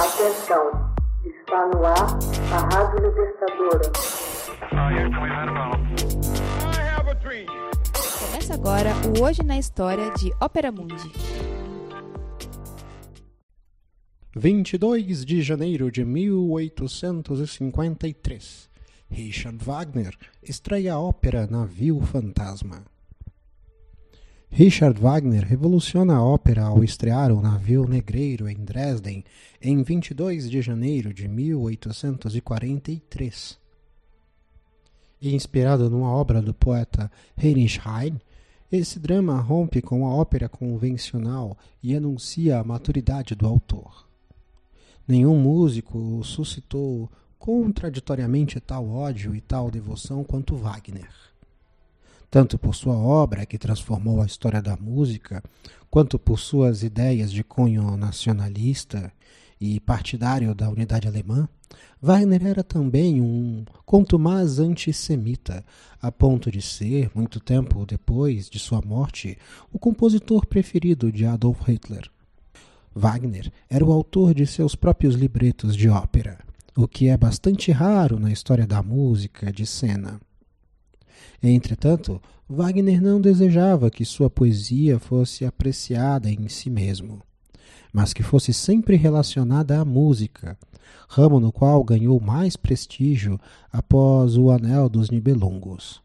Atenção, está no ar a Rádio Libertadora. Começa agora o Hoje na História de Ópera Mundi. 22 de janeiro de 1853. Richard Wagner estreia a ópera Navio Fantasma. Richard Wagner revoluciona a ópera ao estrear o Navio Negreiro em Dresden em 22 de janeiro de 1843. Inspirado numa obra do poeta Heinrich Heine, esse drama rompe com a ópera convencional e anuncia a maturidade do autor. Nenhum músico suscitou contraditoriamente tal ódio e tal devoção quanto Wagner tanto por sua obra que transformou a história da música, quanto por suas ideias de cunho nacionalista e partidário da unidade alemã, Wagner era também um contumaz antissemita, a ponto de ser, muito tempo depois de sua morte, o compositor preferido de Adolf Hitler. Wagner era o autor de seus próprios libretos de ópera, o que é bastante raro na história da música de cena. Entretanto, Wagner não desejava que sua poesia fosse apreciada em si mesmo, mas que fosse sempre relacionada à música, ramo no qual ganhou mais prestígio após o Anel dos Nibelungos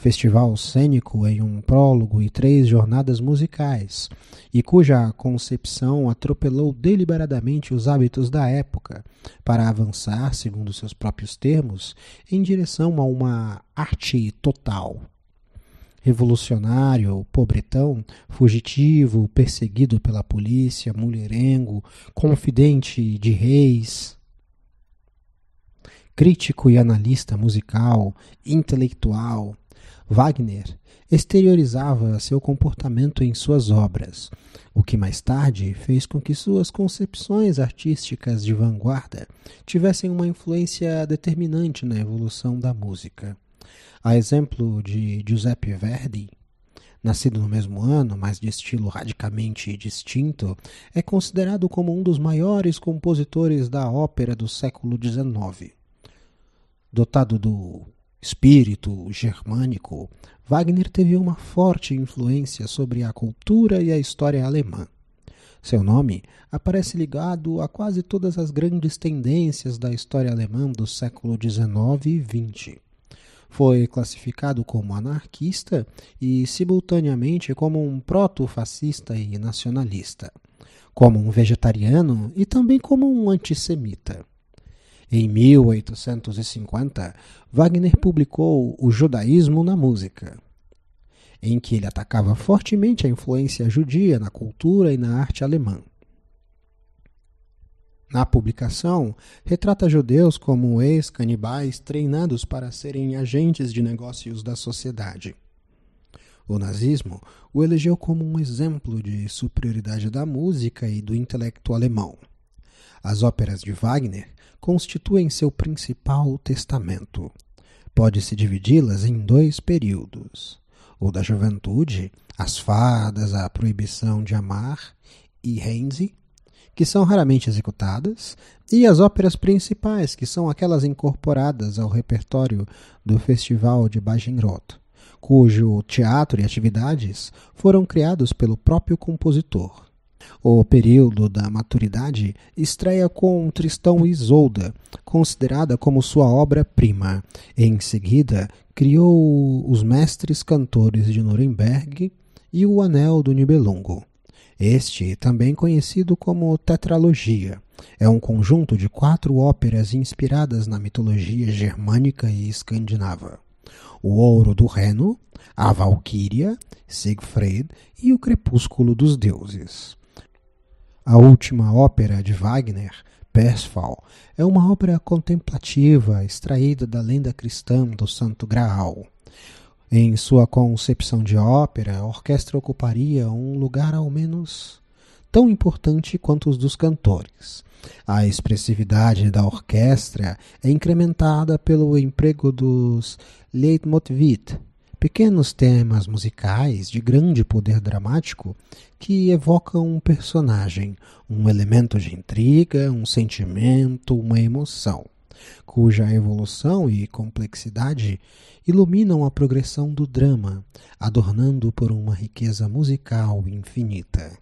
festival cênico em um prólogo e três jornadas musicais, e cuja concepção atropelou deliberadamente os hábitos da época para avançar, segundo seus próprios termos, em direção a uma arte total. Revolucionário, pobretão, fugitivo, perseguido pela polícia, mulherengo, confidente de reis, crítico e analista musical, intelectual, Wagner exteriorizava seu comportamento em suas obras, o que mais tarde fez com que suas concepções artísticas de vanguarda tivessem uma influência determinante na evolução da música. A exemplo de Giuseppe Verdi, nascido no mesmo ano, mas de estilo radicalmente distinto, é considerado como um dos maiores compositores da ópera do século XIX. Dotado do espírito germânico, Wagner teve uma forte influência sobre a cultura e a história alemã. Seu nome aparece ligado a quase todas as grandes tendências da história alemã do século XIX e XX. Foi classificado como anarquista e, simultaneamente, como um proto-fascista e nacionalista, como um vegetariano e também como um antissemita. Em 1850, Wagner publicou O Judaísmo na Música, em que ele atacava fortemente a influência judia na cultura e na arte alemã. Na publicação, retrata judeus como ex-canibais treinados para serem agentes de negócios da sociedade. O nazismo o elegeu como um exemplo de superioridade da música e do intelecto alemão. As óperas de Wagner constituem seu principal testamento. Pode-se dividi-las em dois períodos: o da juventude, as fadas, a proibição de amar e Renzi, que são raramente executadas, e as óperas principais, que são aquelas incorporadas ao repertório do Festival de Bagenroth, cujo teatro e atividades foram criados pelo próprio compositor. O período da maturidade estreia com Tristão e Isolda, considerada como sua obra-prima. Em seguida, criou Os Mestres Cantores de Nuremberg e O Anel do Nibelungo. Este, também conhecido como tetralogia, é um conjunto de quatro óperas inspiradas na mitologia germânica e escandinava. O Ouro do Reno, a Valquíria, Siegfried e o Crepúsculo dos Deuses. A última ópera de Wagner, Persfal, é uma ópera contemplativa extraída da lenda cristã do Santo Graal. Em sua concepção de ópera, a orquestra ocuparia um lugar ao menos tão importante quanto os dos cantores. A expressividade da orquestra é incrementada pelo emprego dos Leitmotivit, pequenos temas musicais de grande poder dramático que evocam um personagem, um elemento de intriga, um sentimento, uma emoção, cuja evolução e complexidade iluminam a progressão do drama, adornando por uma riqueza musical infinita.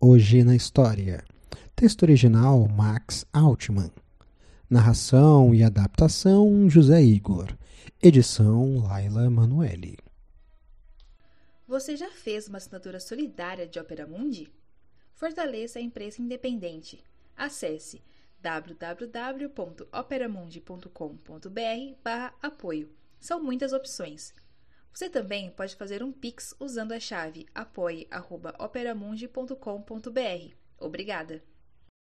Hoje na História. Texto original Max Altman. Narração e adaptação José Igor. Edição Laila Manuelle. Você já fez uma assinatura solidária de Opera Mundi? Fortaleça a imprensa independente. Acesse www.operamundi.com.br/apoio. São muitas opções. Você também pode fazer um Pix usando a chave apoie.operamundi.com.br. Obrigada!